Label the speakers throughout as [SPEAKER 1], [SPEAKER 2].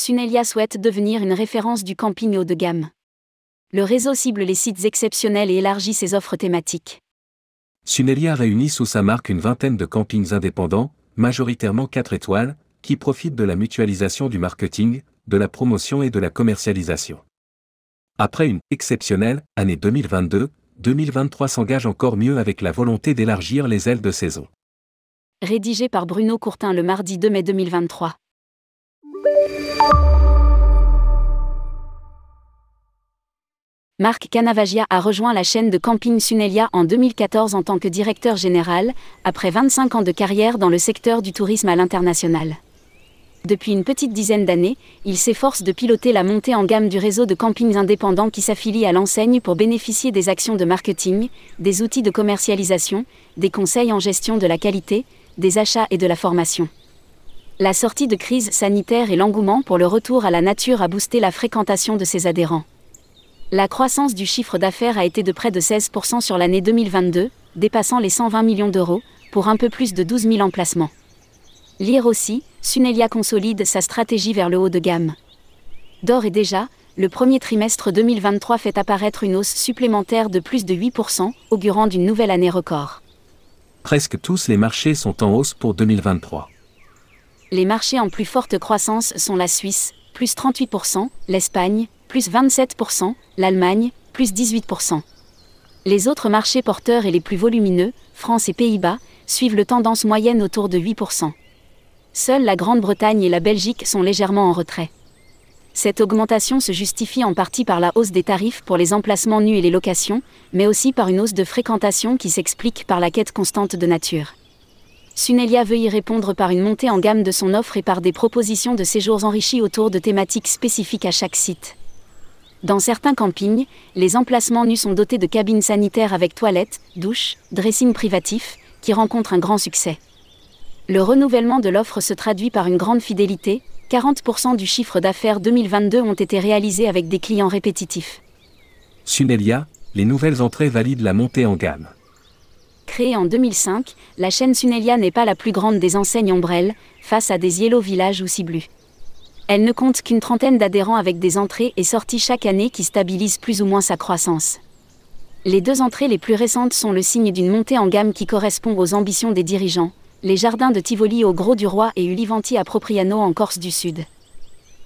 [SPEAKER 1] Sunelia souhaite devenir une référence du camping haut de gamme. Le réseau cible les sites exceptionnels et élargit ses offres thématiques.
[SPEAKER 2] Sunelia réunit sous sa marque une vingtaine de campings indépendants, majoritairement 4 étoiles, qui profitent de la mutualisation du marketing, de la promotion et de la commercialisation. Après une exceptionnelle année 2022, 2023 s'engage encore mieux avec la volonté d'élargir les ailes de saison.
[SPEAKER 1] Rédigé par Bruno Courtin le mardi 2 mai 2023. Marc Canavagia a rejoint la chaîne de camping Sunelia en 2014 en tant que directeur général, après 25 ans de carrière dans le secteur du tourisme à l'international. Depuis une petite dizaine d'années, il s'efforce de piloter la montée en gamme du réseau de campings indépendants qui s'affilient à l'enseigne pour bénéficier des actions de marketing, des outils de commercialisation, des conseils en gestion de la qualité, des achats et de la formation. La sortie de crise sanitaire et l'engouement pour le retour à la nature a boosté la fréquentation de ses adhérents. La croissance du chiffre d'affaires a été de près de 16% sur l'année 2022, dépassant les 120 millions d'euros, pour un peu plus de 12 000 emplacements. Lire aussi, Sunelia consolide sa stratégie vers le haut de gamme. D'or et déjà, le premier trimestre 2023 fait apparaître une hausse supplémentaire de plus de 8%, augurant d'une nouvelle année record.
[SPEAKER 2] Presque tous les marchés sont en hausse pour 2023.
[SPEAKER 1] Les marchés en plus forte croissance sont la Suisse, plus 38%, l'Espagne, plus 27%, l'Allemagne, plus 18%. Les autres marchés porteurs et les plus volumineux, France et Pays-Bas, suivent le tendance moyenne autour de 8%. Seules la Grande-Bretagne et la Belgique sont légèrement en retrait. Cette augmentation se justifie en partie par la hausse des tarifs pour les emplacements nus et les locations, mais aussi par une hausse de fréquentation qui s'explique par la quête constante de nature. Sunelia veut y répondre par une montée en gamme de son offre et par des propositions de séjours enrichis autour de thématiques spécifiques à chaque site. Dans certains campings, les emplacements nus sont dotés de cabines sanitaires avec toilettes, douches, dressing privatif, qui rencontrent un grand succès. Le renouvellement de l'offre se traduit par une grande fidélité, 40% du chiffre d'affaires 2022 ont été réalisés avec des clients répétitifs.
[SPEAKER 2] Sunelia, les nouvelles entrées valident la montée en gamme.
[SPEAKER 1] Créée en 2005, la chaîne Sunelia n'est pas la plus grande des enseignes ombrelles, face à des Yellow Village ou Ciblu. Elle ne compte qu'une trentaine d'adhérents avec des entrées et sorties chaque année qui stabilisent plus ou moins sa croissance. Les deux entrées les plus récentes sont le signe d'une montée en gamme qui correspond aux ambitions des dirigeants, les jardins de Tivoli au Gros du Roi et Ulivanti à Propriano en Corse du Sud.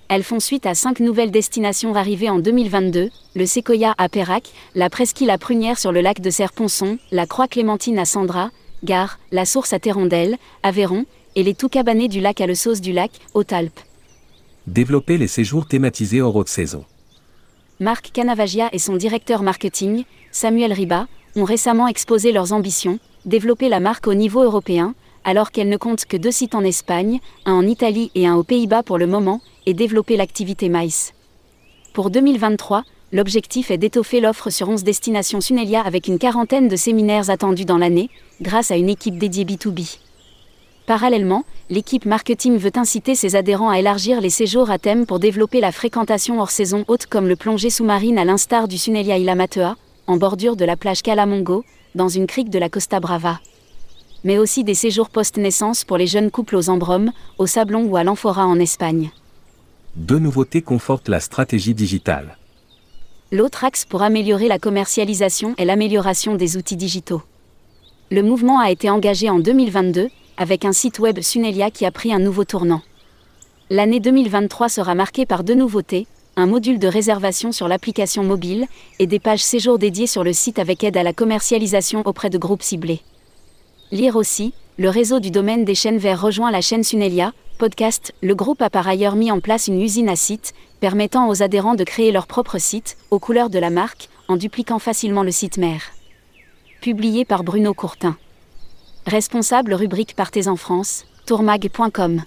[SPEAKER 1] Elles font suite à cinq nouvelles destinations arrivées en 2022, le Sequoia à Pérac, la Presqu'île à Prunière sur le lac de Serponçon, la Croix Clémentine à Sandra, Gare, la Source à Terrondelle, Aveyron, et les tout cabanés du lac à le Sauce du lac, aux Talpes.
[SPEAKER 2] Développer les séjours thématisés hors haute saison.
[SPEAKER 1] Marc Canavagia et son directeur marketing, Samuel Riba, ont récemment exposé leurs ambitions, développer la marque au niveau européen, alors qu'elle ne compte que deux sites en Espagne, un en Italie et un aux Pays-Bas pour le moment, et développer l'activité maïs. Pour 2023, l'objectif est d'étoffer l'offre sur 11 destinations Sunelia avec une quarantaine de séminaires attendus dans l'année, grâce à une équipe dédiée B2B. Parallèlement, l'équipe marketing veut inciter ses adhérents à élargir les séjours à thème pour développer la fréquentation hors saison haute comme le plongée sous-marine à l'instar du Sunelia Ilamatea, en bordure de la plage Calamongo, dans une crique de la Costa Brava. Mais aussi des séjours post-naissance pour les jeunes couples aux Embromes, au Sablon ou à l'Amphora en Espagne.
[SPEAKER 2] Deux nouveautés confortent la stratégie digitale.
[SPEAKER 1] L'autre axe pour améliorer la commercialisation est l'amélioration des outils digitaux. Le mouvement a été engagé en 2022 avec un site web Sunelia qui a pris un nouveau tournant. L'année 2023 sera marquée par deux nouveautés, un module de réservation sur l'application mobile et des pages séjour dédiées sur le site avec aide à la commercialisation auprès de groupes ciblés. Lire aussi, le réseau du domaine des chaînes verts rejoint la chaîne Sunelia, podcast. Le groupe a par ailleurs mis en place une usine à site, permettant aux adhérents de créer leur propre site, aux couleurs de la marque, en dupliquant facilement le site mère. Publié par Bruno Courtin. Responsable rubrique Partez en France, tourmag.com.